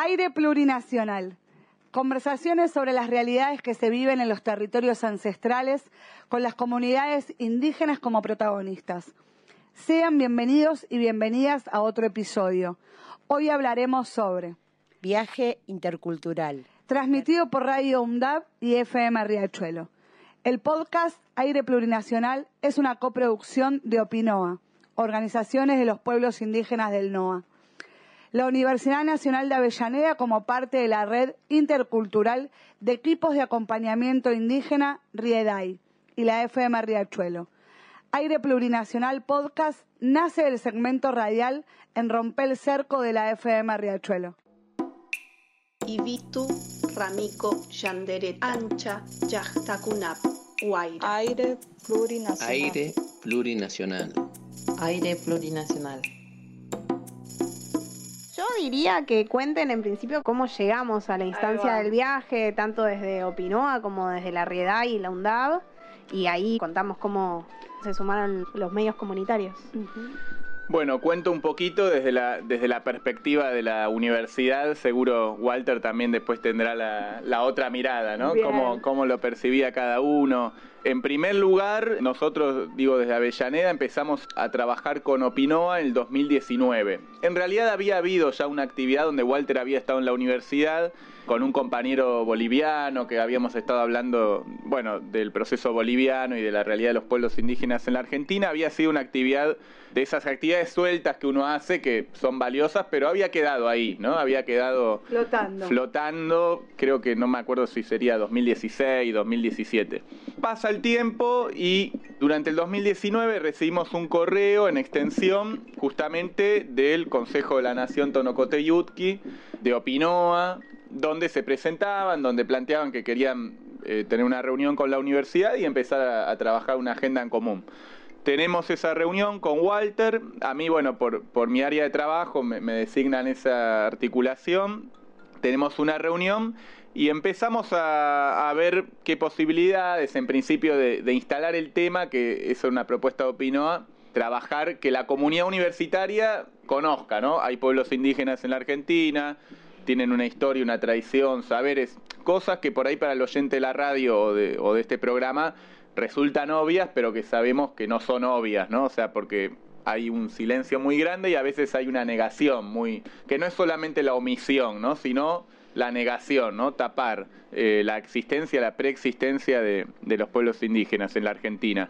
Aire plurinacional. Conversaciones sobre las realidades que se viven en los territorios ancestrales con las comunidades indígenas como protagonistas. Sean bienvenidos y bienvenidas a otro episodio. Hoy hablaremos sobre Viaje intercultural. Transmitido por Radio UNDAB y FM Riachuelo. El podcast Aire Plurinacional es una coproducción de Opinoa, organizaciones de los pueblos indígenas del NOA la Universidad Nacional de Avellaneda como parte de la red intercultural de equipos de acompañamiento indígena RIEDAI y la FM Riachuelo. Aire Plurinacional Podcast nace del segmento radial en Romper el Cerco de la FM Riachuelo. Ibitu, Ramico, Yandere, Ancha, Yachtakunap, Aire. Aire plurinacional. Aire plurinacional. Aire plurinacional. Yo diría que cuenten en principio cómo llegamos a la instancia del viaje, tanto desde Opinoa como desde la Riedad y la UNDAB, y ahí contamos cómo se sumaron los medios comunitarios. Bueno, cuento un poquito desde la, desde la perspectiva de la universidad. Seguro Walter también después tendrá la, la otra mirada, ¿no? Cómo, cómo, lo percibía cada uno. En primer lugar, nosotros, digo, desde Avellaneda empezamos a trabajar con Opinoa en el 2019. En realidad había habido ya una actividad donde Walter había estado en la universidad con un compañero boliviano que habíamos estado hablando, bueno, del proceso boliviano y de la realidad de los pueblos indígenas en la Argentina. Había sido una actividad de esas actividades sueltas que uno hace que son valiosas, pero había quedado ahí, ¿no? Había quedado flotando. Flotando, creo que no me acuerdo si sería 2016, 2017. Pasa el tiempo y durante el 2019 recibimos un correo en extensión justamente del Consejo de la Nación Tonocoteyutki de Opinoa, donde se presentaban, donde planteaban que querían eh, tener una reunión con la universidad y empezar a, trabajar una agenda en común. Tenemos esa reunión con Walter, a mí, bueno, por, mi área de trabajo me, designan esa articulación, tenemos una reunión y empezamos a, ver qué posibilidades, en principio, de, de, instalar el tema, que es una propuesta de Opinoa, trabajar que la comunidad universitaria conozca, ¿no? Hay pueblos indígenas en la Argentina, tienen una historia, una tradición, saberes, cosas que por ahí para el oyente de la radio o de, o de este programa resultan obvias, pero que sabemos que no son obvias, ¿no? O sea, porque hay un silencio muy grande y a veces hay una negación muy que no es solamente la omisión, ¿no? Sino la negación, ¿no? Tapar eh, la existencia, la preexistencia de, de los pueblos indígenas en la Argentina.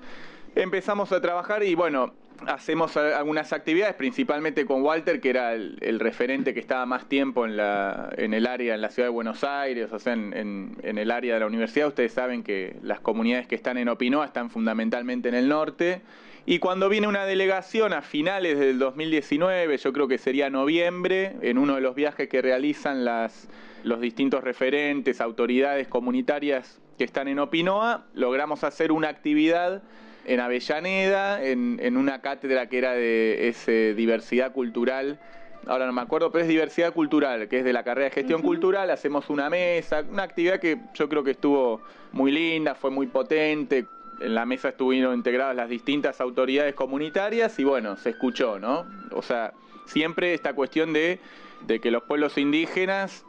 Empezamos a trabajar y bueno, hacemos algunas actividades, principalmente con Walter, que era el, referente que estaba más tiempo en, la, en el área, en la ciudad de Buenos Aires, o sea, en, en, el área de la universidad. Ustedes saben que las comunidades que están en Opinoa están fundamentalmente en el norte. Y cuando viene una delegación a finales del 2019, yo creo que sería noviembre, en uno de los viajes que realizan las, los distintos referentes, autoridades comunitarias que están en Opinoa, logramos hacer una actividad en Avellaneda, en, una cátedra que era de ese, diversidad cultural. Ahora no me acuerdo, pero es diversidad cultural, que es de la carrera de gestión cultural. Hacemos una mesa, una actividad que yo creo que estuvo muy linda, fue muy potente. En la mesa estuvieron integradas las distintas autoridades comunitarias y bueno, se escuchó, ¿no? O sea, siempre esta cuestión de, de que los pueblos indígenas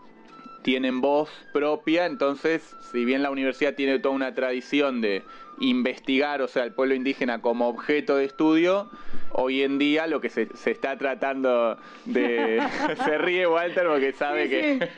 tienen voz propia, entonces, si bien la universidad tiene toda una tradición de investigar, o sea, el pueblo indígena como objeto de estudio, hoy en día lo que se, se está tratando de... se ríe Walter porque sabe que...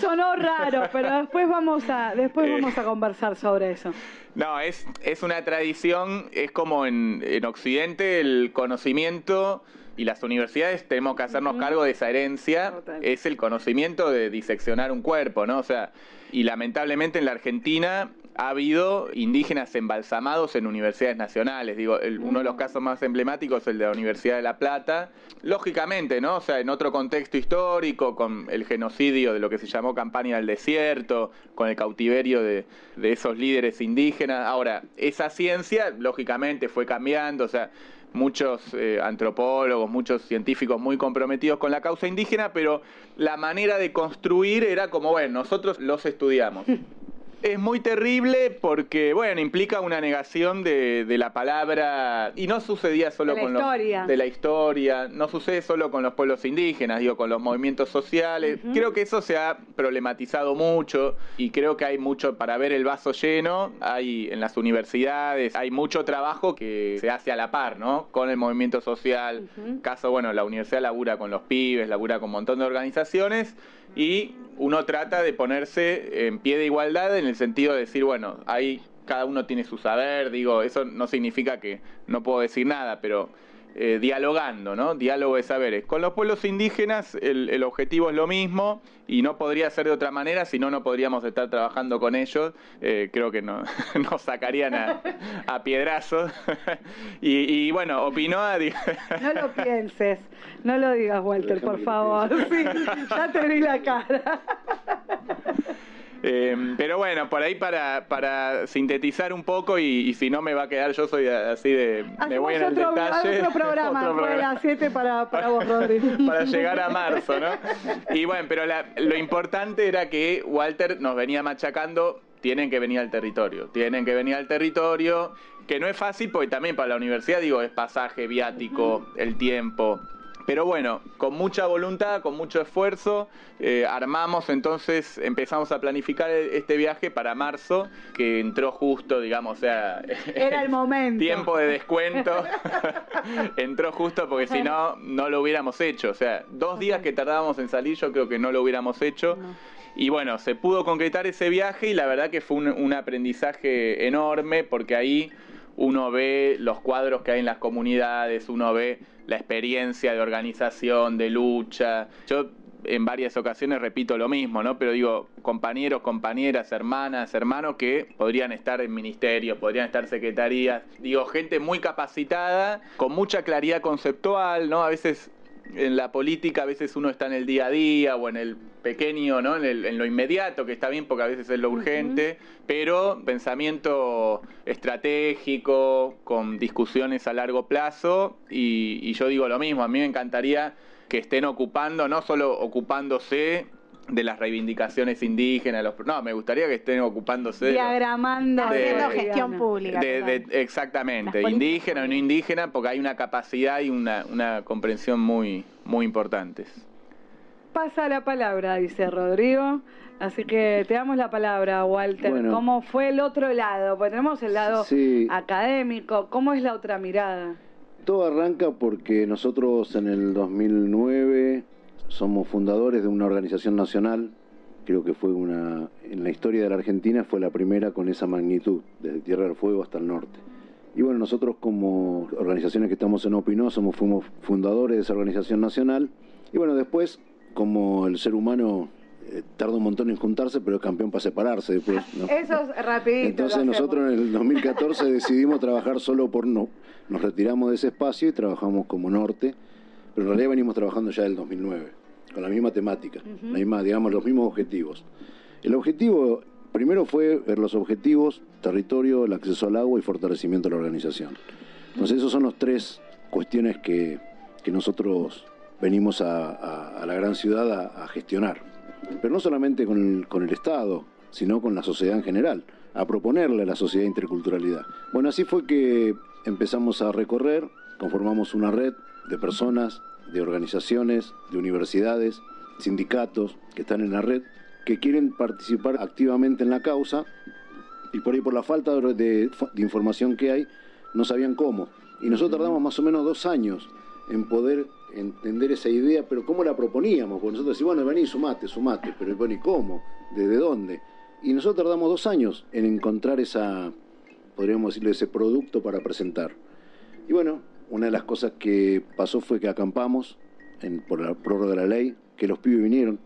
Sonó raro, pero después vamos a, después eh. vamos a conversar sobre eso. No, es, es una tradición, es como en, en Occidente el conocimiento y las universidades tenemos que hacernos cargo de esa herencia, es el conocimiento de diseccionar un cuerpo, ¿no? O sea, y lamentablemente en la Argentina ha habido indígenas embalsamados en universidades nacionales. Digo, uno de los casos más emblemáticos es el de la Universidad de La Plata. Lógicamente, ¿no? O sea, en otro contexto histórico, con el genocidio de lo que se llamó campaña del desierto, con el cautiverio de, de esos líderes indígenas. Ahora, esa ciencia, lógicamente, fue cambiando, o sea, muchos eh, antropólogos, muchos científicos muy comprometidos con la causa indígena, pero la manera de construir era como, bueno, nosotros los estudiamos. Es muy terrible porque, bueno, implica una negación de, de la palabra y no sucedía solo De la con los de la historia, no sucede solo con los pueblos indígenas, digo, con los movimientos sociales. Creo que eso se ha problematizado mucho y creo que hay mucho para ver el vaso lleno. Hay en las universidades, hay mucho trabajo que se hace a la par, ¿no? Con el movimiento social. Caso, bueno, la universidad labura con los pibes, labura con un montón de organizaciones y uno trata de ponerse en pie de igualdad en el sentido de decir, bueno, ahí cada uno tiene su saber, digo, eso no significa que no puedo decir nada, pero eh, dialogando, ¿no? Diálogo de saberes. Con los pueblos indígenas el, el objetivo es lo mismo y no podría ser de otra manera, si no, no podríamos estar trabajando con ellos. Eh, creo que no, nos sacarían a, a piedrazos. y, y bueno, Opinoa... No lo pienses, no lo digas, Walter, por favor. Sí, ya te vi la cara. Eh, pero bueno, por ahí para, para sintetizar un poco y, y si no me va a quedar, yo soy así de... me Hacemos voy en el otro, detalle. otro programa Otro después de programa. las 7 para, para vos, Rodri. para llegar a marzo, ¿no? Y bueno, pero la- lo importante era que Walter nos venía machacando, tienen que venir al territorio, tienen que venir al territorio, que no es fácil porque también para la universidad, digo, es pasaje, viático, el tiempo. Pero bueno, con mucha voluntad, con mucho esfuerzo, eh, armamos entonces, empezamos a planificar e- este viaje para marzo, que entró justo, digamos, o sea... Era el momento. Tiempo de descuento. Entró justo porque si no, no lo hubiéramos hecho. O sea, dos días que tardábamos en salir, yo creo que no lo hubiéramos hecho. Y bueno, se pudo concretar ese viaje y la verdad que fue un, un aprendizaje enorme porque ahí uno ve los cuadros que hay en las comunidades, uno ve la experiencia de organización, de lucha. Yo en varias ocasiones repito lo mismo, ¿no? Pero digo, compañeros, compañeras, hermanas, hermanos que podrían estar en ministerios, podrían estar secretarías, digo, gente muy capacitada, con mucha claridad conceptual, ¿no? A veces en la política, a veces uno está en el día a día o en el pequeño, ¿no? En, el- en lo inmediato, que está bien porque a veces es lo urgente, pero pensamiento estratégico, con discusiones a largo plazo, y, y yo digo lo mismo, a mí me encantaría que estén ocupando, no solo ocupándose de las reivindicaciones indígenas, los, no, me gustaría que estén ocupándose de Diagramando. Haciendo de- gestión pública. de- de- total. exactamente, indígena o no indígena, porque hay una capacidad y una, una comprensión muy, muy importantes. Pasa la palabra, dice Rodrigo. Así que te damos la palabra, Walter. Bueno. ¿Cómo fue el otro lado? Pues tenemos el lado Sí. académico. ¿Cómo es la otra mirada? Todo arranca porque nosotros en el 2009 somos fundadores de una organización nacional, creo que fue una, en la historia de la Argentina fue la primera con esa magnitud, desde Tierra del Fuego hasta el norte. Y bueno, nosotros como organizaciones que estamos en Opinó, somos, fuimos fundadores de esa organización nacional. Y bueno, después, como el ser humano eh, tarda un montón en juntarse, pero es campeón para separarse después. ¿no? Eso es rapidito. Entonces nosotros en el 2014 decidimos trabajar solo por no. Nos retiramos de ese espacio y trabajamos como norte, pero en realidad venimos trabajando ya del 2009, con la misma temática, la misma, digamos, los mismos objetivos. El objetivo primero fue ver los objetivos, territorio, el acceso al agua y fortalecimiento de la organización. Entonces esos son los tres cuestiones que, que nosotros venimos a, a- a la gran ciudad a, a gestionar. Pero no solamente con el, con el Estado, sino con la sociedad en general, a proponerle a la sociedad interculturalidad. Bueno, así fue que empezamos a recorrer, conformamos una red de personas, de organizaciones, de universidades, sindicatos que están en la red, que quieren participar activamente en la causa y por ahí por la falta de, de- de información que hay, no sabían cómo. Y nosotros tardamos más o menos dos años en poder entender esa idea, pero ¿cómo la proponíamos? Porque nosotros decíamos, bueno, vení, sumate, sumate, pero bueno, ¿y cómo? ¿Desde dónde? Y nosotros tardamos dos años en encontrar esa, podríamos decirle, ese producto para presentar. Y bueno, una de las cosas que pasó fue que acampamos en, por la prórroga de la ley, que los pibes vinieron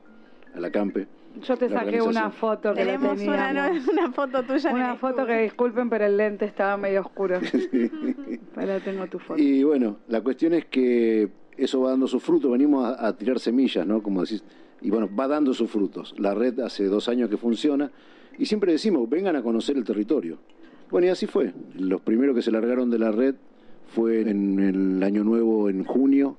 a la campe. Yo te saqué una foto que la Tenemos una, no- una foto tuya Una foto que disculpen, pero el lente estaba medio oscuro. Pero tengo tu foto. Y bueno, la cuestión es que eso va dando sus frutos, venimos a, a tirar semillas, ¿no? Como decís, y bueno, va dando sus frutos. La red hace dos años que funciona y siempre decimos, vengan a conocer el territorio. Bueno, y así fue. Los primeros que se largaron de la red fue en el año nuevo, en junio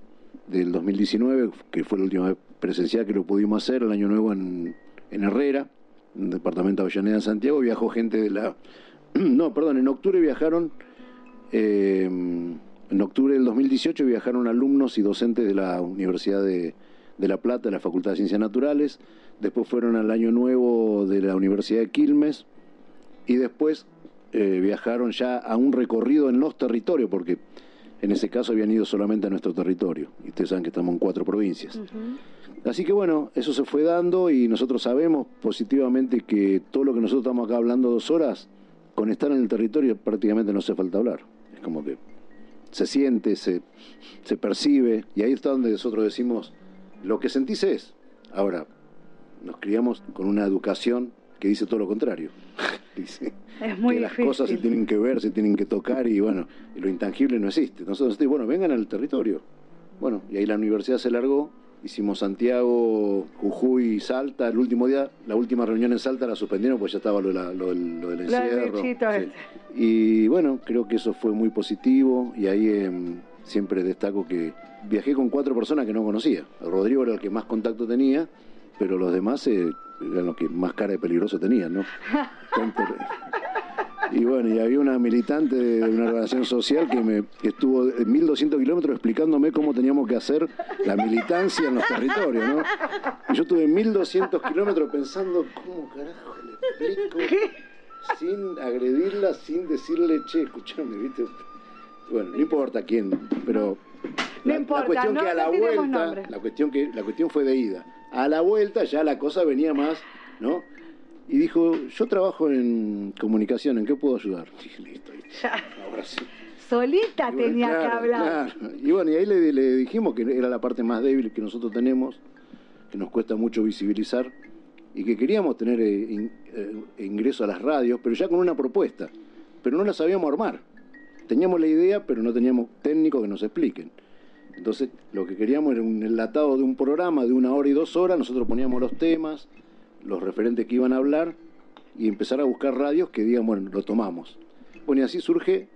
del 2019, que fue la última vez presencial que lo pudimos hacer, el año nuevo en, en Herrera. en el departamento de Avellaneda Santiago, viajó gente de la... No, perdón, en octubre viajaron, eh, en octubre del 2018 viajaron alumnos y docentes de la Universidad de, de La Plata, de la Facultad de Ciencias Naturales, después fueron al Año Nuevo de la Universidad de Quilmes y después eh, viajaron ya a un recorrido en los territorios, porque en ese caso habían ido solamente a nuestro territorio, y ustedes saben que estamos en cuatro provincias. Así que bueno, eso se fue dando y nosotros sabemos positivamente que todo lo que nosotros estamos acá hablando dos horas, con estar en el territorio prácticamente no hace falta hablar. Es como que se siente, se, se percibe, y ahí está donde nosotros decimos, lo que sentís es. Ahora, nos criamos con una educación que dice todo lo contrario. Dice Es muy que las difícil. cosas se tienen que ver, se tienen que tocar y bueno, y lo intangible no existe. Nosotros decimos, bueno, vengan al territorio. Bueno, y ahí la universidad se largó, hicimos Santiago, Jujuy, Salta, el último día, la última reunión en Salta la suspendieron porque ya estaba lo, de la- lo del, lo del encierro. Sí. este. Y bueno, creo que eso fue muy positivo y ahí em, siempre destaco que viajé con cuatro personas que no conocía. Rodrigo era el que más contacto tenía, pero los demás eh, eran los que más cara de peligroso tenían, ¿no? Y bueno, y había una militante de una organización social que me que estuvo en 1200 kilómetros explicándome cómo teníamos que hacer la militancia en los territorios, ¿no? Y yo estuve 1200 kilómetros pensando, ¿cómo carajo le explico? Sin agredirla, sin decirle, che, escuchame, ¿viste? Bueno, no importa quién, pero No la, importa, la cuestión no- que a no la vuelta, nombres. la cuestión que la cuestión fue de ida. A la vuelta ya la cosa venía más, ¿no? Y dijo, yo trabajo en comunicación, ¿en qué puedo ayudar? Dije, listo, está. ahora sí. Solita Y bueno, tenía que hablar. claro. Y bueno, y ahí le, le dijimos que era la parte más débil que nosotros tenemos, que nos cuesta mucho visibilizar, y que queríamos tener eh, eh, ingreso a las radios, pero ya con una propuesta, pero no la sabíamos armar. Teníamos la idea, pero no teníamos técnicos que nos expliquen. Entonces, lo que queríamos era un enlatado de un programa de una hora y dos horas, nosotros poníamos los temas, los referentes que iban a hablar, y empezar a buscar radios que digan, bueno, lo tomamos. Bueno, y así surge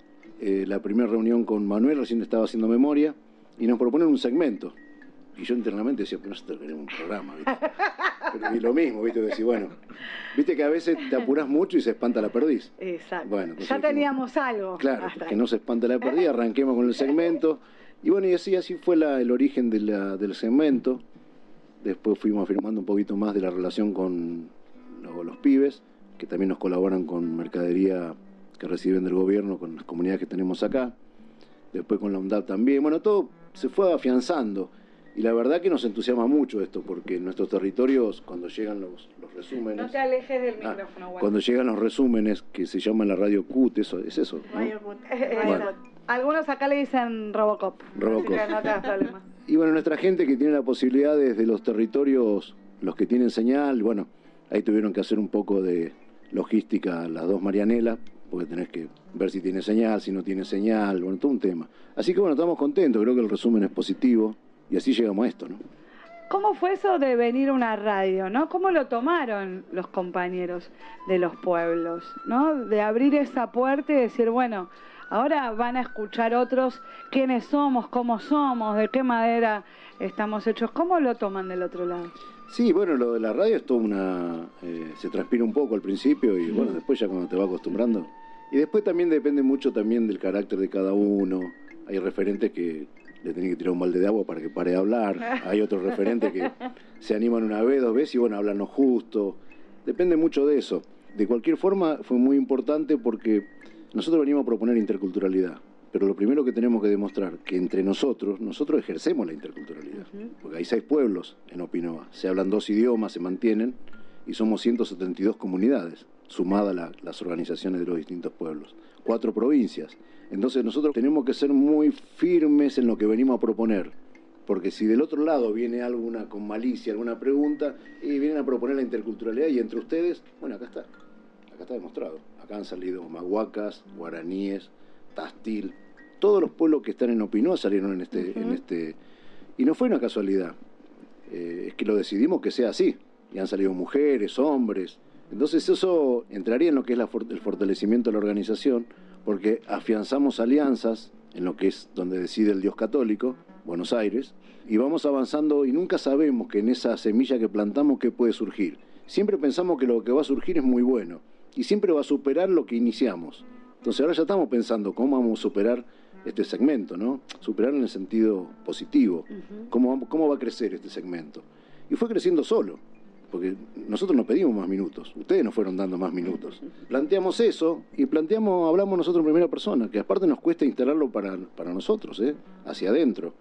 eh, la primera reunión con Manuel, recién estaba haciendo memoria, y nos proponen un segmento. Y yo internamente decía, pero nosotros queremos un programa, ¿viste? Pero, y lo mismo, ¿viste? Decir, bueno, viste que a veces te apuras mucho y se espanta la perdiz. Exacto. Bueno, ya teníamos algo. Claro, que no se espante la perdida, arranquemos con el segmento. Y bueno, y así, así fue la- el origen de la- del segmento. Después fuimos afirmando un poquito más de la relación con lo- los pibes, que también nos colaboran con mercadería que reciben del gobierno, con las comunidades que tenemos acá. Después con la UNDAP también. Bueno, todo se fue afianzando. Y la verdad que nos entusiasma mucho esto, porque en nuestros territorios, cuando llegan los, los resúmenes... No te alejes del Ah, micrófono, bueno. cuando llegan los resúmenes que se llaman la radio CUT, eso, es eso, ¿no? Bueno. Algunos acá le dicen Robocop. Robocop. Así que no te das problema. Y bueno, nuestra gente que tiene la posibilidad desde los territorios, los que tienen señal, bueno, ahí tuvieron que hacer un poco de logística las dos Marianelas, porque tenés que ver si tiene señal, si no tiene señal, bueno, todo un tema. Así que bueno, estamos contentos, creo que el resumen es positivo y así llegamos a esto, ¿no? ¿Cómo fue eso de venir a una radio, no? ¿Cómo lo tomaron los compañeros de los pueblos, no? De abrir esa puerta y decir, bueno, ahora van a escuchar otros quiénes somos, cómo somos, de qué madera estamos hechos. ¿Cómo lo toman del otro lado? Sí, bueno, lo de la radio es toda una... eh, se transpira un poco al principio y bueno, después ya cuando te va acostumbrando. Y después también depende mucho también del carácter de cada uno. Hay referentes que le tienen que tirar un balde de agua para que pare de hablar. Hay otros referentes que se animan una vez, dos veces y bueno, hablan justo. Depende mucho de eso. De cualquier forma, fue muy importante porque nosotros venimos a proponer interculturalidad. Pero lo primero que tenemos que demostrar que entre nosotros, nosotros ejercemos la interculturalidad. Porque hay seis pueblos en Opinoa. Se hablan dos idiomas, se mantienen, y somos 172 comunidades, sumadas la- las organizaciones de los distintos pueblos. Cuatro provincias. Entonces nosotros tenemos que ser muy firmes en lo que venimos a proponer. Porque si del otro lado viene alguna con malicia, alguna pregunta, y vienen a proponer la interculturalidad, y entre ustedes, bueno, acá está. Acá está demostrado. Acá han salido mahuacas, guaraníes, tastil. Todos los pueblos que están en Opinoa salieron en este, en este. Y no fue una casualidad. Eh, es que lo decidimos que sea así. Y han salido mujeres, hombres. Entonces eso entraría en lo que es la for- el fortalecimiento de la organización, porque afianzamos alianzas en lo que es donde decide el Dios católico, Buenos Aires, y vamos avanzando y nunca sabemos que en esa semilla que plantamos qué puede surgir. siempre pensamos que lo que va a surgir es muy bueno y siempre va a superar lo que iniciamos. Entonces ahora ya estamos pensando cómo vamos a superar este segmento, ¿no? Superar en el sentido positivo. ¿Cómo, ¿Cómo va a crecer este segmento? Y fue creciendo solo, porque nosotros no pedimos más minutos, ustedes nos fueron dando más minutos. Planteamos eso y planteamos, hablamos nosotros en primera persona, que aparte nos cuesta instalarlo para, para nosotros, ¿eh? hacia adentro.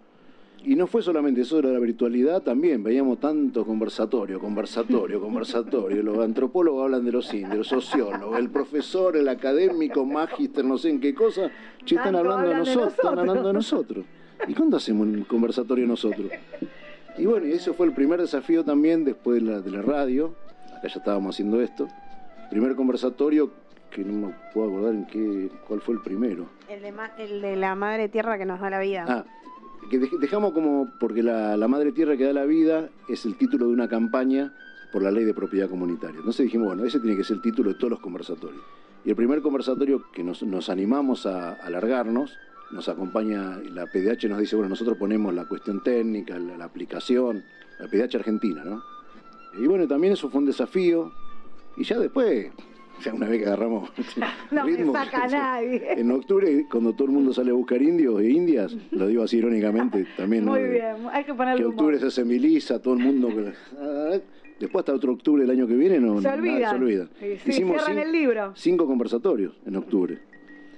Y no fue solamente eso de la virtualidad, también veíamos tanto conversatorio, conversatorio, conversatorio. Los antropólogos hablan de los indios, los sociólogos, el profesor, el académico, magíster, no sé en qué cosa, che, están hablando de nosotros, están hablando de nosotros. ¿Y cuándo hacemos un conversatorio nosotros? Y bueno, y ese fue el primer desafío también después de la, de la radio. Acá ya estábamos haciendo esto. Primer conversatorio que no me puedo acordar en qué, cuál fue el primero. El de, ma- el de la madre tierra que nos da la vida. Ah, que dej- dejamos como, porque la, madre tierra que da la vida es el título de una campaña por la ley de propiedad comunitaria. Entonces dijimos, bueno, ese tiene que ser el título de todos los conversatorios. Y el primer conversatorio que nos, nos animamos a alargarnos, nos acompaña, la PDH nos dice, bueno, nosotros ponemos la cuestión técnica, la aplicación, la PDH argentina, ¿no? Y bueno, también eso fue un desafío. Y ya después, una vez que agarramos No me ritmo, saca nadie. en octubre, cuando todo el mundo sale a buscar indios e indias, lo digo así irónicamente, también. Muy bien, hay que ponerle Que humor. octubre se hace milisa, todo el mundo. ah, Después hasta otro octubre del año que viene no, Se nada, olvidan. se olvida. Sí, sí, cierran cin- el libro. cinco conversatorios en octubre.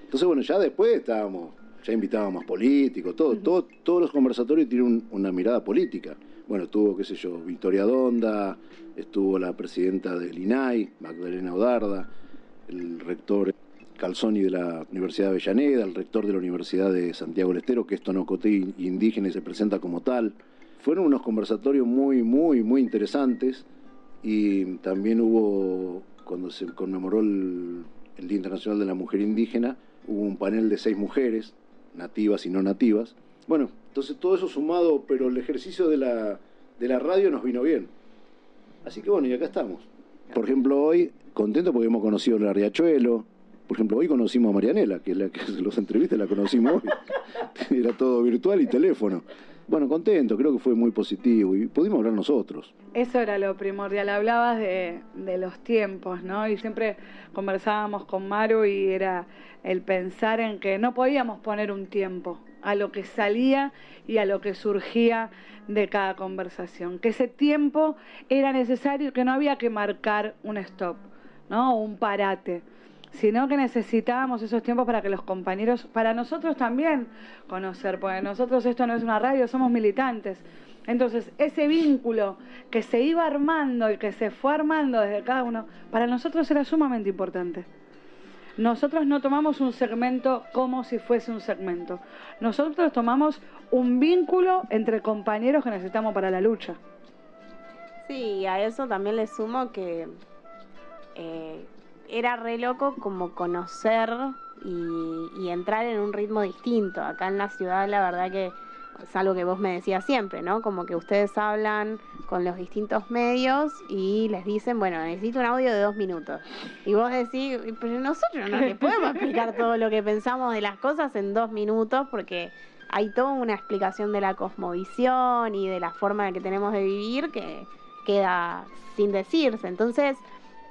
Entonces, bueno, ya después estábamos, ya invitábamos políticos, todo, todo, todos los conversatorios tienen un- una mirada política. Bueno, estuvo, qué sé yo, Victoria Donda, estuvo la presidenta del INAI, Magdalena Odarda, el rector Calzoni de la Universidad de Avellaneda, el rector de la Universidad de Santiago del Estero, que es tonocoté indígena y se presenta como tal. Fueron unos conversatorios muy, muy, muy interesantes y también hubo, cuando se conmemoró el, el Día Internacional de la Mujer Indígena, hubo un panel de seis mujeres, nativas y no nativas. Bueno, entonces todo eso sumado, pero el ejercicio de la, de la radio nos vino bien. Así que bueno, y acá estamos. Por ejemplo, hoy, contento porque hemos conocido la Riachuelo. Por ejemplo, hoy conocimos a Marianela, que es la que los entrevistas la conocimos hoy. Era todo virtual y teléfono. Bueno, contento, creo que fue muy positivo y pudimos hablar nosotros. Eso era lo primordial. Hablabas de, de los tiempos, ¿no? Y siempre conversábamos con Maru y era el pensar en que no podíamos poner un tiempo a lo que salía y a lo que surgía de cada conversación. Que ese tiempo era necesario, que no había que marcar un stop, ¿no? Un parate sino que necesitábamos esos tiempos para que los compañeros, para nosotros también conocer, porque nosotros esto no es una radio, somos militantes. Entonces, ese vínculo que se iba armando y que se fue armando desde cada uno, para nosotros era sumamente importante. Nosotros no tomamos un segmento como si fuese un segmento. Nosotros tomamos un vínculo entre compañeros que necesitamos para la lucha. Sí, a eso también le sumo que eh, era re loco como conocer y, y entrar en un ritmo distinto. Acá en la ciudad la verdad que es algo que vos me decías siempre, ¿no? Como que ustedes hablan con los distintos medios y les dicen, bueno, necesito un audio de dos minutos. Y vos decís, pero nosotros no les podemos explicar todo lo que pensamos de las cosas en dos minutos porque hay toda una explicación de la cosmovisión y de la forma en que tenemos de vivir que queda sin decirse. Entonces,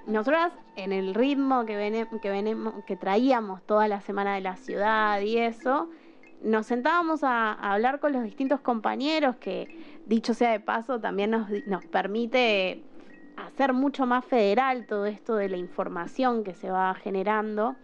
nosotras en el ritmo que, vene- que, que traíamos toda la semana de la ciudad y eso, nos sentábamos a, hablar con los distintos compañeros que, dicho sea de paso, también nos, nos permite hacer mucho más federal todo esto de la información que se va generando.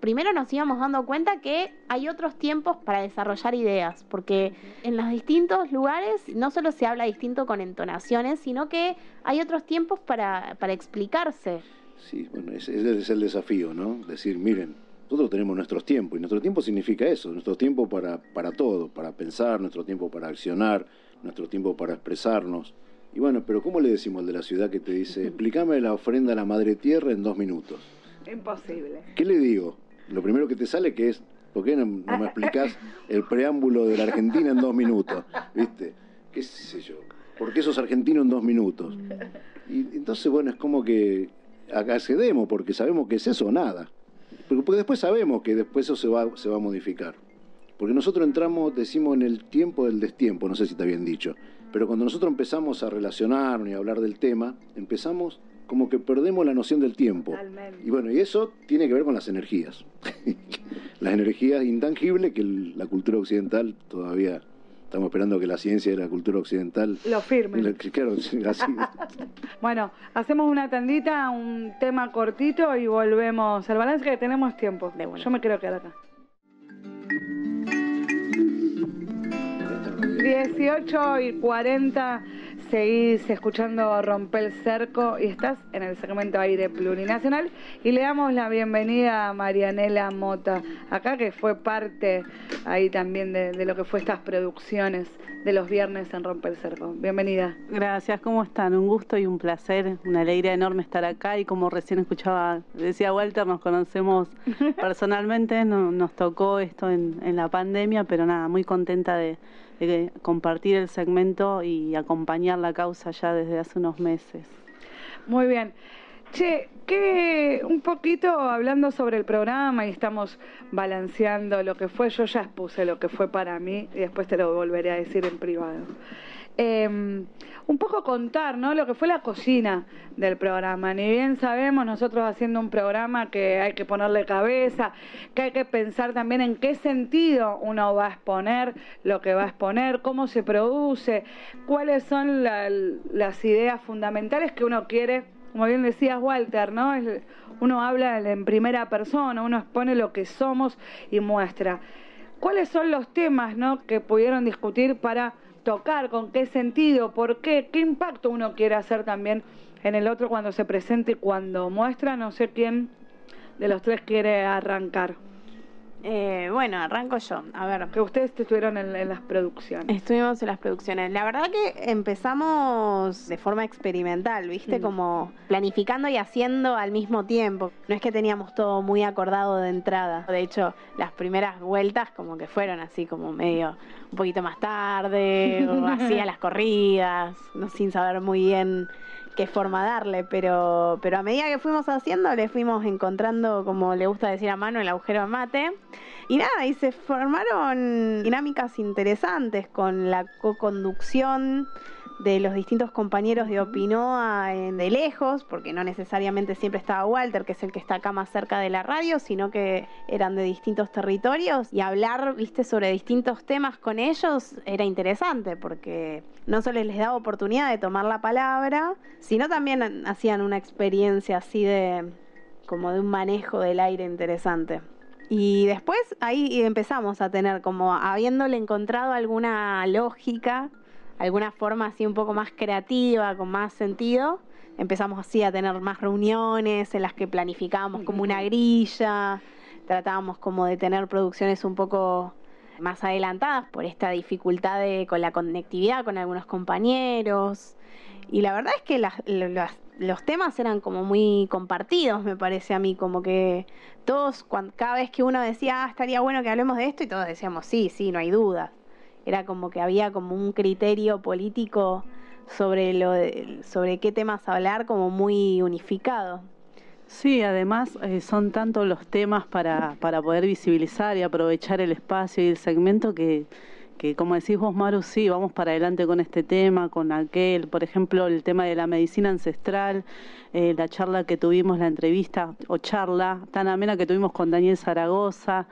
Primero nos íbamos dando cuenta que hay otros tiempos para desarrollar ideas, porque en los distintos lugares no solo se habla distinto con entonaciones, sino que hay otros tiempos para, para explicarse. Sí, bueno, ese es el desafío, ¿no? Decir, miren, nosotros tenemos nuestros tiempos y nuestro tiempo significa eso, nuestro tiempo para, para todo, para pensar, nuestro tiempo para accionar, nuestro tiempo para expresarnos. Y bueno, pero ¿cómo le decimos al de la ciudad que te dice, explícame la ofrenda a la Madre Tierra en dos minutos? Imposible. ¿Qué le digo? Lo primero que te sale que es, ¿por qué no, no me explicas el preámbulo de la Argentina en dos minutos? ¿Viste? ¿Qué sé yo? ¿Por qué sos argentino en dos minutos? Y entonces, bueno, es como que accedemos porque sabemos que es eso o nada. Porque, después sabemos que después eso se va, se va a modificar. Porque nosotros entramos, decimos, en el tiempo del destiempo, no sé si está bien dicho, pero cuando nosotros empezamos a relacionarnos y a hablar del tema, empezamos como que perdemos la noción del tiempo. Totalmente. Y bueno, y eso tiene que ver con las energías. las energías intangibles que la cultura occidental todavía estamos esperando que la ciencia y la cultura occidental Lo firme. y la- claro, sí, así. Bueno, hacemos una tandita, un tema cortito y volvemos al balance que tenemos tiempo. De. Yo me quiero quedar acá. 18 y 40, seguís escuchando Romper el Cerco y estás en el segmento Aire Plurinacional y le damos la bienvenida a Marianela Mota, acá que fue parte ahí también de, de lo que fue estas producciones de los viernes en Romper el Cerco. Bienvenida. Gracias, ¿cómo están? Un gusto y un placer, una alegría enorme estar acá y como recién escuchaba, decía Walter, nos conocemos personalmente, no- nos tocó esto en, en la pandemia, pero nada, muy contenta de, compartir el segmento y acompañar la causa ya desde hace unos meses. Muy bien. Che, que un poquito hablando sobre el programa y estamos balanceando lo que fue, yo ya expuse lo que fue para mí y después te lo volveré a decir en privado. Eh, un poco contar, ¿no? Lo que fue la cocina del programa. Ni bien sabemos, nosotros haciendo un programa que hay que ponerle cabeza, que hay que pensar también en qué sentido uno va a exponer lo que va a exponer, cómo se produce, cuáles son la- las ideas fundamentales que uno quiere, como bien decías Walter, ¿no? Uno habla en primera persona, uno expone lo que somos y muestra. ¿Cuáles son los temas ¿no? que pudieron discutir para tocar? ¿Con qué sentido? ¿Por qué? ¿Qué impacto uno quiere hacer también en el otro cuando se presente y cuando muestra? No sé quién de los tres quiere arrancar. Eh, bueno, arranco yo. A ver. Que ustedes estuvieron en, en las producciones. Estuvimos en las producciones. La verdad que empezamos de forma experimental, ¿viste? Mm. Como planificando y haciendo al mismo tiempo. No es que teníamos todo muy acordado de entrada. De hecho, las primeras vueltas como que fueron así como medio un poquito más tarde, o así a las corridas, no sin saber muy bien qué forma darle, pero, pero a medida que fuimos haciendo, le fuimos encontrando, como le gusta decir a mano, el agujero de mate. Y nada, y se formaron dinámicas interesantes con la co-conducción de los distintos compañeros de Opinoa en- de lejos, porque no necesariamente siempre estaba Walter, que es el que está acá más cerca de la radio, sino que eran de distintos territorios y hablar, viste, sobre distintos temas con ellos era interesante, porque no solo les daba oportunidad de tomar la palabra, sino también hacían una experiencia así de como de un manejo del aire interesante. Y después ahí empezamos a tener como habiéndole encontrado alguna lógica, alguna forma así un poco más creativa, con más sentido, empezamos así a tener más reuniones en las que planificábamos como una grilla, tratábamos como de tener producciones un poco más adelantadas por esta dificultad de, con la conectividad con algunos compañeros. Y la verdad es que las- las- los temas eran como muy compartidos, me parece a mí, como que todos, cada vez que uno decía, ah, estaría bueno que hablemos de esto, y todos decíamos, sí, sí, no hay duda. Era como que había como un criterio político sobre, lo de- sobre qué temas hablar como muy unificado. Sí, además eh, son tantos los temas para, para poder visibilizar y aprovechar el espacio y el segmento que, que, como decís vos, Maru, sí, vamos para adelante con este tema, con aquel, por ejemplo, el tema de la medicina ancestral, eh, la charla que tuvimos, la entrevista o charla tan amena que tuvimos con Daniel Zaragoza,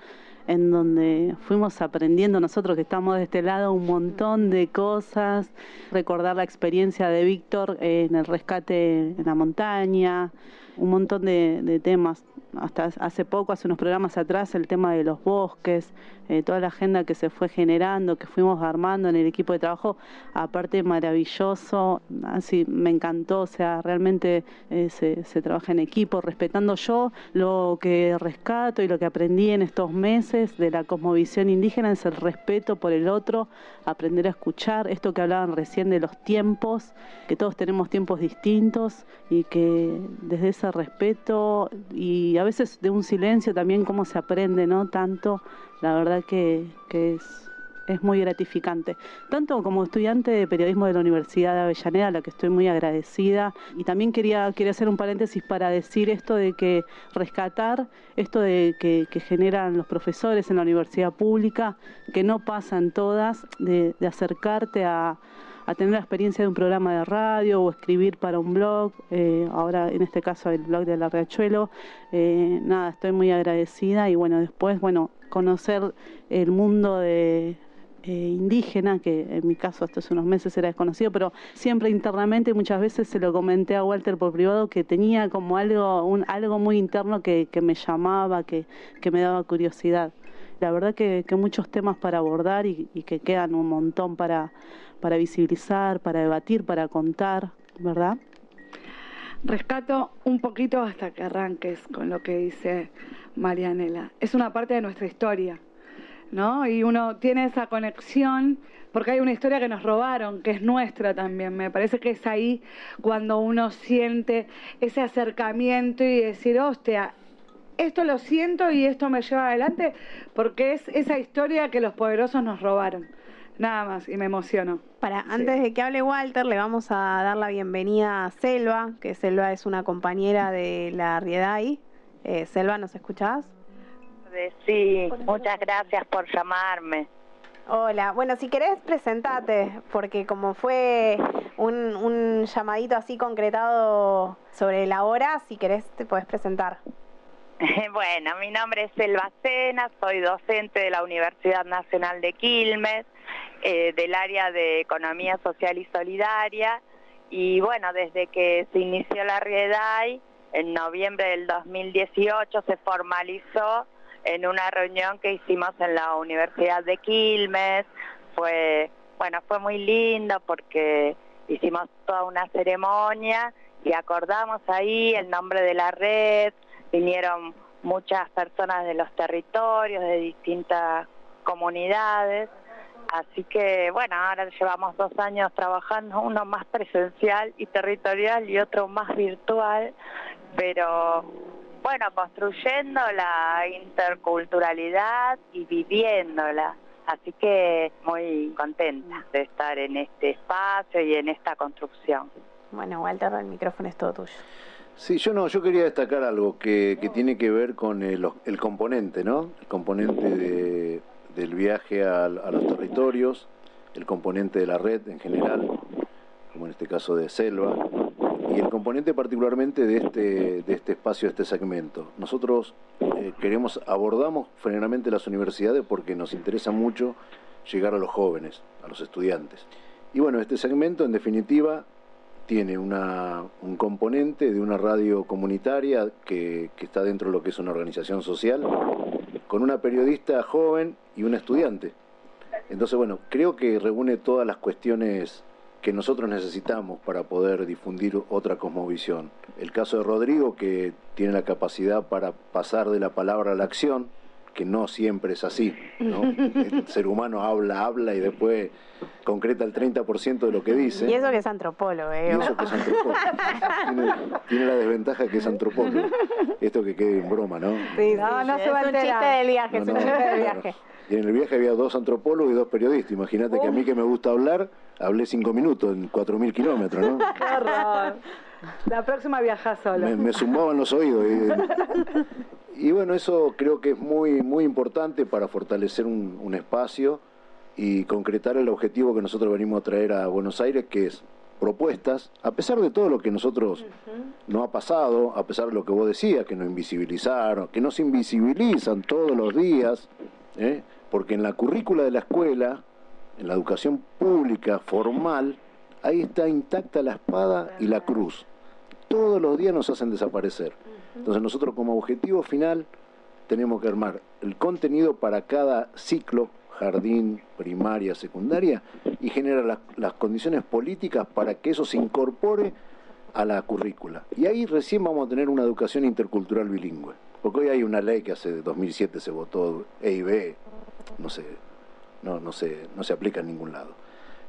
en donde fuimos aprendiendo nosotros que estamos de este lado un montón de cosas, recordar la experiencia de Víctor en el rescate en la montaña, un montón de, temas. Hasta hace poco, hace unos programas atrás, el tema de los bosques, eh, toda la agenda que se fue generando, que fuimos armando en el equipo de trabajo, aparte maravilloso, así me encantó, o sea, realmente eh, se, se trabaja en equipo, respetando yo lo que rescato y lo que aprendí en estos meses de la cosmovisión indígena es el respeto por el otro, aprender a escuchar, esto que hablaban recién de los tiempos, que todos tenemos tiempos distintos y que desde respeto y a veces de un silencio también cómo se aprende, ¿no? Tanto, la verdad que, que es, es muy gratificante. Tanto como estudiante de periodismo de la Universidad de Avellaneda, a la que estoy muy agradecida. Y también quería, quería hacer un paréntesis para decir esto de que rescatar esto de que, generan los profesores en la universidad pública, que no pasan todas, de acercarte a a tener la experiencia de un programa de radio o escribir para un blog, eh, ahora en este caso el blog de la Riachuelo. Eh, nada, estoy muy agradecida y bueno, después, bueno, conocer el mundo de, eh, indígena, que en mi caso hasta hace unos meses era desconocido, pero siempre internamente muchas veces se lo comenté a Walter por privado que tenía como algo, un, algo muy interno que, que me llamaba, que, que me daba curiosidad. La verdad que, muchos temas para abordar y, y, que quedan un montón para, para visibilizar, para debatir, para contar, ¿verdad? Rescato un poquito hasta que arranques con lo que dice Marianela. Es una parte de nuestra historia ¿no? Y uno tiene esa conexión porque hay una historia que nos robaron, que es nuestra también. Me parece que es ahí cuando uno siente ese acercamiento y decir, hostia, esto lo siento y esto me lleva adelante porque es esa historia que los poderosos nos robaron. Nada más, y me emociono. Para, antes de que hable Walter, le vamos a dar la bienvenida a Selva, que Selva es una compañera de la Riedai. Eh, Selva, ¿nos escuchás? Sí, muchas gracias por llamarme. Hola, bueno, si querés presentate, porque como fue un, un llamadito así concretado sobre la hora, si querés te podés presentar. Bueno, mi nombre es Selva Cena, soy docente de la Universidad Nacional de Quilmes, eh, del área de Economía Social y Solidaria, y bueno, desde que se inició la RIEDAI, en noviembre del 2018 se formalizó en una reunión que hicimos en la Universidad de Quilmes. Fue, bueno, fue muy lindo porque hicimos toda una ceremonia y acordamos ahí el nombre de la red, vinieron muchas personas de los territorios, de distintas comunidades. Así que bueno, ahora llevamos dos años trabajando, uno más presencial y territorial y otro más virtual, pero bueno, construyendo la interculturalidad y viviéndola. Así que muy contenta de estar en este espacio y en esta construcción. Bueno, Walter, el micrófono es todo tuyo. Sí, yo no, yo quería destacar algo que, que tiene que ver con el, el componente, ¿no? El componente de, del viaje a, a los territorios, el componente de la red en general, como en este caso de Selva, y el componente particularmente de este, de este espacio, de este segmento. Nosotros eh, queremos, abordamos generalmente las universidades porque nos interesa mucho llegar a los jóvenes, a los estudiantes. Y bueno, este segmento en definitiva tiene una, un componente de una radio comunitaria que, está dentro de lo que es una organización social, con una periodista joven y una estudiante. Entonces, bueno, creo que reúne todas las cuestiones que nosotros necesitamos para poder difundir otra cosmovisión. El caso de Rodrigo, que tiene la capacidad para pasar de la palabra a la acción, que no siempre es así. ¿no? El ser humano habla, habla y después concreta el 30% de lo que dice. Y eso que es antropólogo, ¿eh? Y eso que es antropólogo. tiene, tiene, la desventaja que es antropólogo. Esto que quede en broma, ¿no? Sí, no, no, se va a enterar. Es un chiste del viaje, no, es un chiste del viaje. Y en el viaje había dos antropólogos y dos periodistas. Imagínate que a mí que me gusta hablar, hablé cinco minutos en cuatro mil kilómetros, ¿no? Qué horror. La próxima viaja solo. Me, me zumbaban los oídos. Y, y, bueno, eso creo que es muy, muy importante para fortalecer un, un espacio y concretar el objetivo que nosotros venimos a traer a Buenos Aires, que es propuestas, a pesar de todo lo que nosotros uh -huh. no ha pasado, a pesar de lo que vos decías, que nos invisibilizaron, que nos invisibilizan todos los días, ¿eh? porque en la currícula de la escuela, en la educación pública formal, ahí está intacta la espada y la cruz. Todos los días nos hacen desaparecer. Entonces nosotros como objetivo final tenemos que armar el contenido para cada ciclo, jardín, primaria, secundaria, y generar las, las condiciones políticas para que eso se incorpore a la currícula. Y ahí recién vamos a tener una educación intercultural bilingüe. Porque hoy hay una ley que hace 2007 se votó E y B, no se, no, no, se, no se aplica en ningún lado.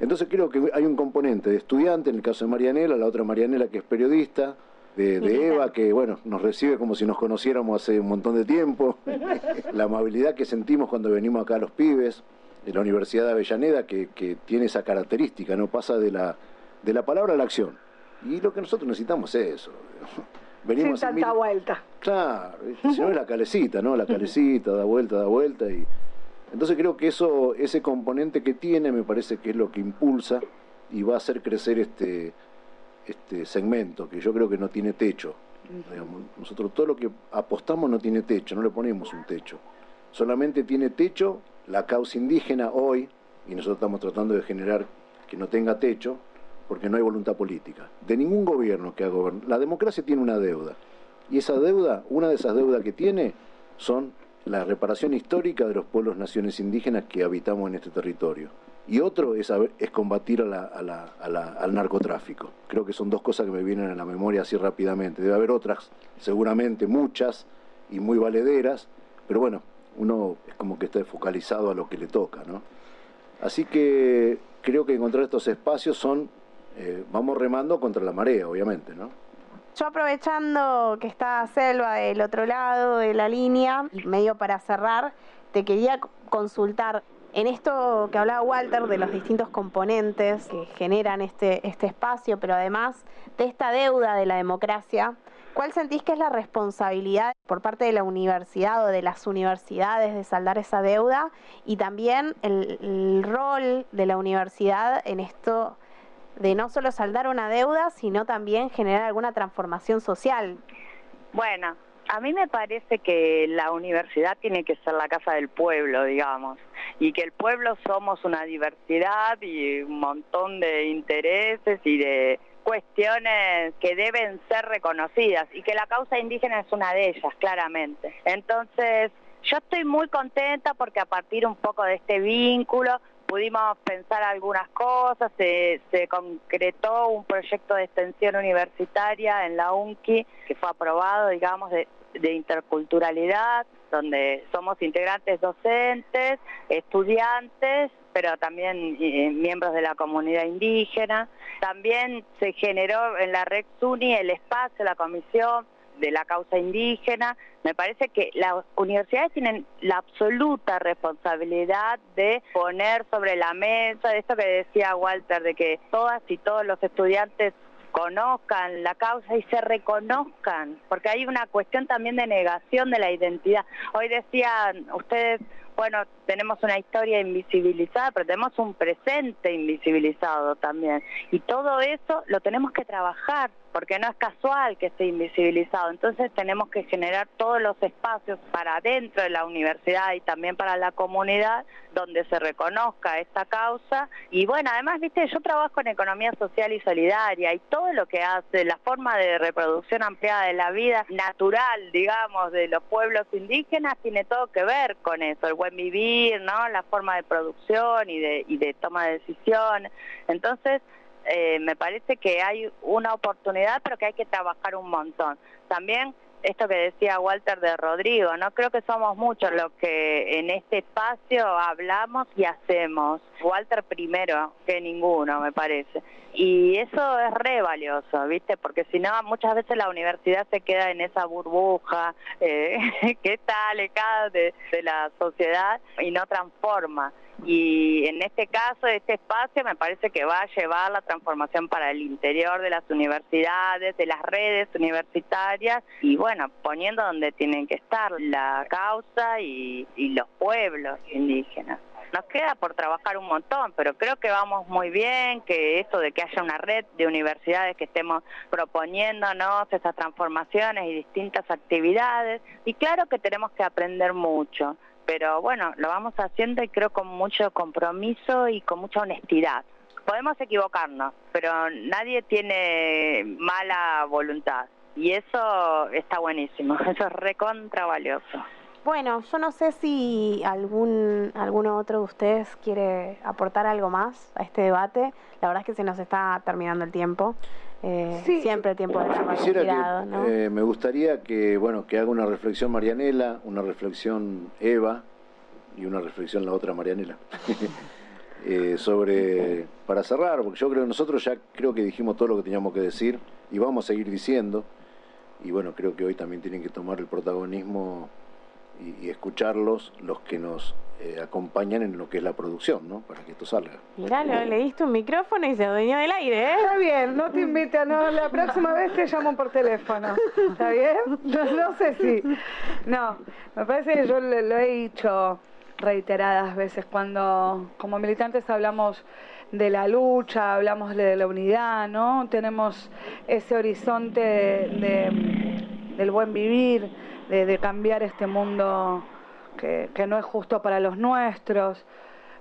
Entonces creo que hay un componente de estudiante, en el caso de Marianela, la otra Marianela que es periodista, de, de, Eva, que bueno, nos recibe como si nos conociéramos hace un montón de tiempo, la amabilidad que sentimos cuando venimos acá a los pibes, de la Universidad de Avellaneda, que, que tiene esa característica, no pasa de la, de la palabra a la acción. Y lo que nosotros necesitamos es eso. Venimos Sin tanta mil... vuelta. Claro, si no es la calecita, ¿no? La calecita, da vuelta, da vuelta y... Entonces creo que eso, ese componente que tiene me parece que es lo que impulsa y va a hacer crecer este, este segmento que yo creo que no tiene techo. nosotros todo lo que apostamos no tiene techo, no le ponemos un techo. Solamente tiene techo la causa indígena hoy, y nosotros estamos tratando de generar que no tenga techo, porque no hay voluntad política. De ningún gobierno que haga gobierno. La democracia tiene una deuda. Y esa deuda, una de esas deudas que tiene, son la reparación histórica de los pueblos naciones indígenas que habitamos en este territorio. Y otro es, es combatir al narcotráfico. Creo que son dos cosas que me vienen a la memoria así rápidamente. Debe haber otras, seguramente muchas y muy valederas, pero bueno, uno es como que está focalizado a lo que le toca, ¿no? Así que creo que encontrar estos espacios son, eh, vamos remando contra la marea, obviamente, ¿no? Yo aprovechando que está Selva del otro lado de la línea, medio para cerrar, te quería consultar en esto que hablaba Walter de los distintos componentes que generan este, este espacio, pero además de esta deuda de la democracia, ¿cuál sentís que es la responsabilidad por parte de la universidad o de las universidades de saldar esa deuda? Y también el, el rol de la universidad en esto de no solo saldar una deuda, sino también generar alguna transformación social. Bueno, a mí me parece que la universidad tiene que ser la casa del pueblo, digamos, y que el pueblo somos una diversidad y un montón de intereses y de cuestiones que deben ser reconocidas y que la causa indígena es una de ellas, claramente. Entonces, yo estoy muy contenta porque a partir un poco de este vínculo pudimos pensar algunas cosas, se, concretó un proyecto de extensión universitaria en la UNCI que fue aprobado, digamos, de, interculturalidad, donde somos integrantes docentes, estudiantes, pero también eh, miembros de la comunidad indígena. También se generó en la Red SUNY el espacio, la comisión de la causa indígena. Me parece que las universidades tienen la absoluta responsabilidad de poner sobre la mesa, de esto que decía Walter, de que todas y todos los estudiantes conozcan la causa y se reconozcan, porque hay una cuestión también de negación de la identidad. Hoy decían ustedes, bueno, tenemos una historia invisibilizada, pero tenemos un presente invisibilizado también. Y todo eso lo tenemos que trabajar porque no es casual que esté invisibilizado. Entonces tenemos que generar todos los espacios para dentro de la universidad y también para la comunidad donde se reconozca esta causa. Y bueno, además, viste, yo trabajo en economía social y solidaria y todo lo que hace la forma de reproducción ampliada de la vida natural, digamos, de los pueblos indígenas tiene todo que ver con eso, el buen vivir, ¿no? La forma de producción y de, y de toma de decisiones. Entonces, eh, me parece que hay una oportunidad, pero que hay que trabajar un montón. También esto que decía Walter de Rodrigo, no creo que somos muchos los que en este espacio hablamos y hacemos. Walter primero que ninguno, me parece. Y eso es re valioso, ¿viste? Porque si no, muchas veces la universidad se queda en esa burbuja eh, que está alejada de la sociedad y no transforma y en este caso, este espacio me parece que va a llevar la transformación para el interior de las universidades, de las redes universitarias y bueno, poniendo donde tienen que estar la causa y, los pueblos indígenas. Nos queda por trabajar un montón, pero creo que vamos muy bien, que esto de que haya una red de universidades que estemos proponiéndonos esas transformaciones y distintas actividades, y claro que tenemos que aprender mucho pero bueno, lo vamos haciendo y creo con mucho compromiso y con mucha honestidad. Podemos equivocarnos, pero nadie tiene mala voluntad y eso está buenísimo, eso es recontra valioso. Bueno, yo no sé si algún alguno otro de ustedes quiere aportar algo más a este debate. La verdad es que se nos está terminando el tiempo. Eh, Siempre el tiempo de la ¿no? Eh, me gustaría que, bueno, que haga una reflexión Marianela, una reflexión Eva y una reflexión la otra Marianela. eh, sobre, para cerrar, porque yo creo que nosotros ya creo que dijimos todo lo que teníamos que decir y vamos a seguir diciendo. Y bueno, creo que hoy también tienen que tomar el protagonismo y, escucharlos los que nos eh, acompañan en lo que es la producción, ¿no? Para que esto salga. Mirá, le diste un micrófono y se adueñó del aire, ¿eh? Está bien, no te invito, no, la próxima vez te llamo por teléfono. ¿Está bien? No, sé si. No, me parece que yo lo, he dicho reiteradas veces cuando como militantes hablamos de la lucha, hablamos de la unidad, ¿no? Tenemos ese horizonte de, del buen vivir, de, cambiar este mundo que, que no es justo para los nuestros.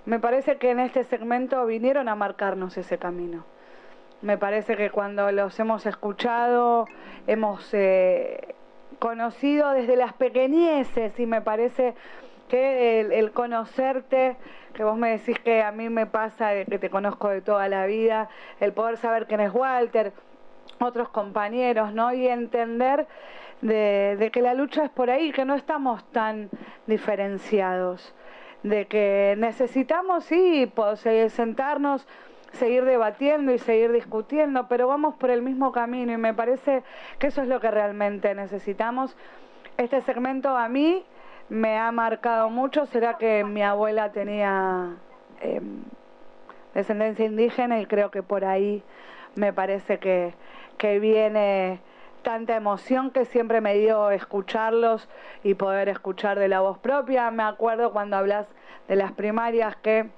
Me parece que en este segmento vinieron a marcarnos ese camino. Me parece que cuando los hemos escuchado, hemos eh, conocido desde las pequeñeces y me parece que el, conocerte, que vos me decís que a mí me pasa, que te conozco de toda la vida, el poder saber quién es Walter, otros compañeros, ¿no? Y entender de, que la lucha es por ahí, que no estamos tan diferenciados, de que necesitamos, sí, sentarnos seguir debatiendo y seguir discutiendo, pero vamos por el mismo camino y me parece que eso es lo que realmente necesitamos. Este segmento a mí me ha marcado mucho, será que mi abuela tenía em, descendencia indígena y creo que por ahí me parece que, que viene tanta emoción que siempre me dio escucharlos y poder escuchar de la voz propia. Me acuerdo cuando hablas de las primarias que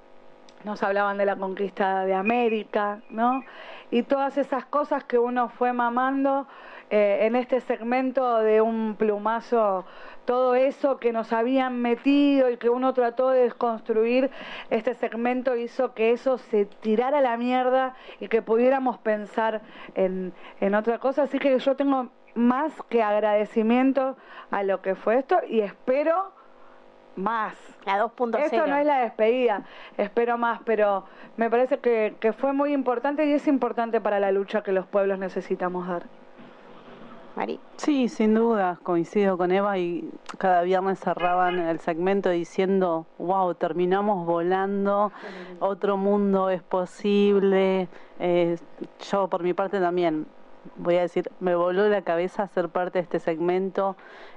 nos hablaban de la conquista de América, ¿no? Y todas esas cosas que uno fue mamando eh, en este segmento de un plumazo, todo eso que nos habían metido y que uno trató de desconstruir, este segmento hizo que eso se tirara a la mierda y que pudiéramos pensar en, en otra cosa. Así que yo tengo más que agradecimiento a lo que fue esto y espero más. La 2.0. Esto no es la despedida, espero más, pero me parece que, que fue muy importante y es importante para la lucha que los pueblos necesitamos dar. Sí, sin duda, coincido con Eva y cada viernes cerraban el segmento diciendo, wow, terminamos volando, otro mundo es posible. Eh, yo por mi parte también voy a decir, me voló la cabeza ser parte de este segmento.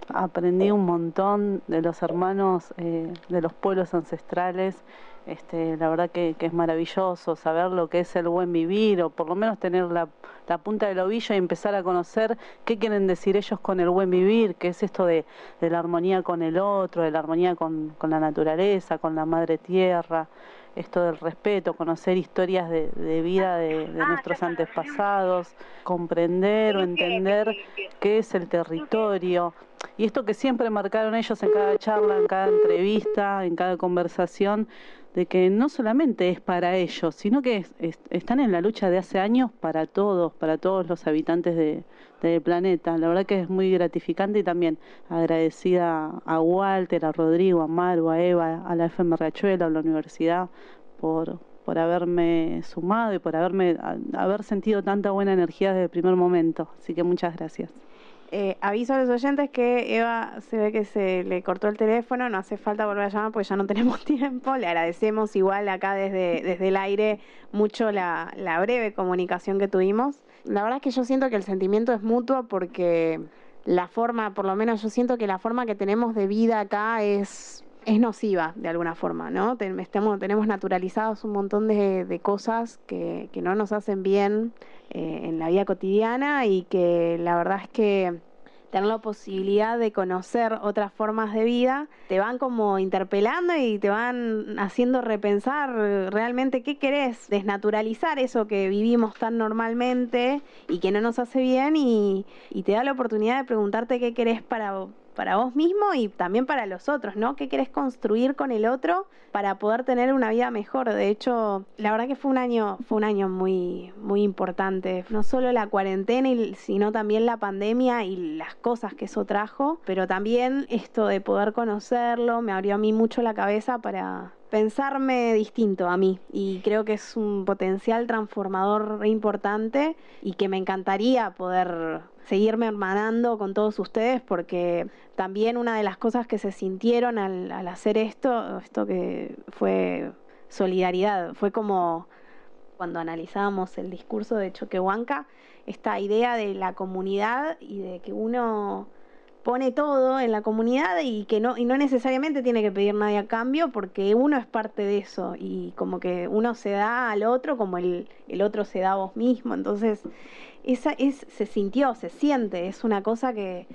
Aprendí un montón de los hermanos eh, de los pueblos ancestrales. Este, la verdad que, es maravilloso saber lo que es el buen vivir o por lo menos tener la, punta del ovillo y empezar a conocer qué quieren decir ellos con el buen vivir, qué es esto de, la armonía con el otro, de la armonía con, con la naturaleza, con la madre tierra esto del respeto, conocer historias de, vida de, ah, nuestros antepasados, comprender o entender qué es el territorio. Y esto que siempre marcaron ellos en cada charla, en cada entrevista, en cada conversación, de que no solamente es para ellos, sino que están en la lucha de hace años para todos, para todos los habitantes del planeta. La verdad que es muy gratificante y también agradecida a Walter, a Rodrigo, a Maru, a Eva, a la FM Riachuelo, a la universidad, por, por haberme sumado y por haberme haber sentido tanta buena energía desde el primer momento. Así que muchas gracias. Eh, aviso a los oyentes que Eva se ve que se le cortó el teléfono, no hace falta volver a llamar porque ya no tenemos tiempo. Le agradecemos igual acá desde, desde el aire mucho la, la breve comunicación que tuvimos. La verdad es que yo siento que el sentimiento es mutuo porque la forma, por lo menos yo siento que la forma que tenemos de vida acá es es nociva de alguna forma, ¿no? Tenemos, tenemos naturalizados un montón de, de cosas que, que, no nos hacen bien eh, en la vida cotidiana y que la verdad es que tener la posibilidad de conocer otras formas de vida, te van como interpelando y te van haciendo repensar realmente qué querés, desnaturalizar eso que vivimos tan normalmente y que no nos hace bien y, y te da la oportunidad de preguntarte qué querés para para vos mismo y también para los otros, ¿no? ¿Qué querés construir con el otro para poder tener una vida mejor? De hecho, la verdad que fue un año, fue un año muy, muy importante. No solo la cuarentena, sino también la pandemia y las cosas que eso trajo, pero también esto de poder conocerlo me abrió a mí mucho la cabeza para pensarme distinto a mí y creo que es un potencial transformador importante y que me encantaría poder seguirme hermanando con todos ustedes porque también una de las cosas que se sintieron al, hacer esto, esto que fue solidaridad, fue como cuando analizábamos el discurso de Choquehuanca, esta idea de la comunidad y de que uno pone todo en la comunidad y que no y no necesariamente tiene que pedir nadie a cambio porque uno es parte de eso y como que uno se da al otro como el, el otro se da a vos mismo. Entonces esa es, se sintió, se siente, es una cosa que,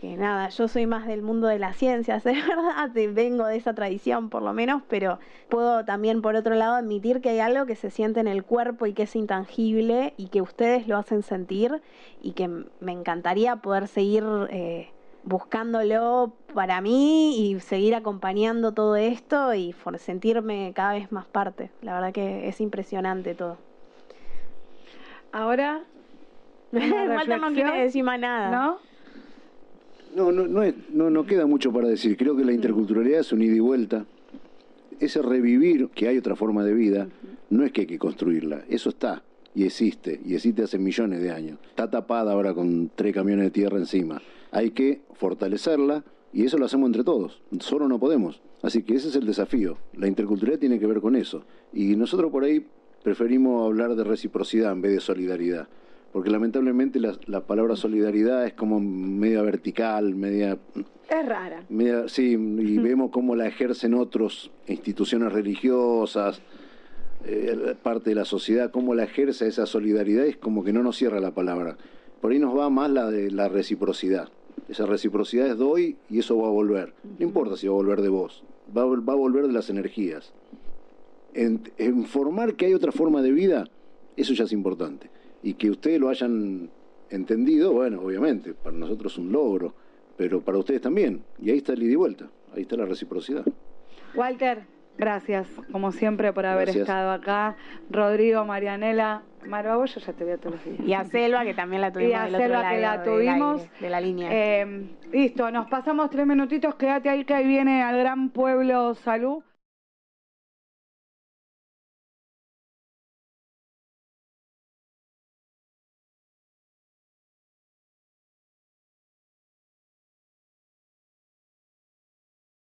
que nada, yo soy más del mundo de las ciencias, es verdad, vengo de esa tradición por lo menos, pero puedo también por otro lado admitir que hay algo que se siente en el cuerpo y que es intangible y que ustedes lo hacen sentir y que me encantaría poder seguir eh, buscándolo para mí y seguir acompañando todo esto y por sentirme cada vez más parte. La verdad que es impresionante todo. Ahora, Walter no quiere decir más nada. ¿no? No, no, no, es- no, no queda mucho para decir. Creo que la interculturalidad es un ida y vuelta. Ese revivir que hay otra forma de vida, no es que hay que construirla. Eso está y existe, y existe hace millones de años. Está tapada ahora con tres camiones de tierra encima. Hay que fortalecerla y eso lo hacemos entre todos. Solo no podemos. Así que ese es el desafío. La interculturalidad tiene que ver con eso. Y nosotros por ahí preferimos hablar de reciprocidad en vez de solidaridad. Porque lamentablemente la, la palabra solidaridad es como media vertical, media Es rara. Mira, sí, y vemos cómo la ejercen otros instituciones religiosas, eh, parte de la sociedad, cómo la ejerce esa solidaridad, es como que no nos cierra la palabra. Por ahí nos va más la de la reciprocidad. Esa reciprocidad es doy y eso va a volver. No importa si va a volver de vos, va va a volver de las energías. En, en formar que hay otra forma de vida, eso ya es importante. Y que ustedes lo hayan entendido, bueno, obviamente, para nosotros es un logro, pero para ustedes también. Y ahí está el ida y vuelta, ahí está la reciprocidad. Walter, gracias, como siempre, por haber Gracias. estado acá. Rodrigo, Marianela, Marva, vos yo ya te veo todos los días. Y a Selva, que también la tuvimos Y a del otro Selva, que lado la tuvimos. aire, de la línea. Eh, listo, nos pasamos tres minutitos, quédate ahí que ahí viene al gran pueblo Salud.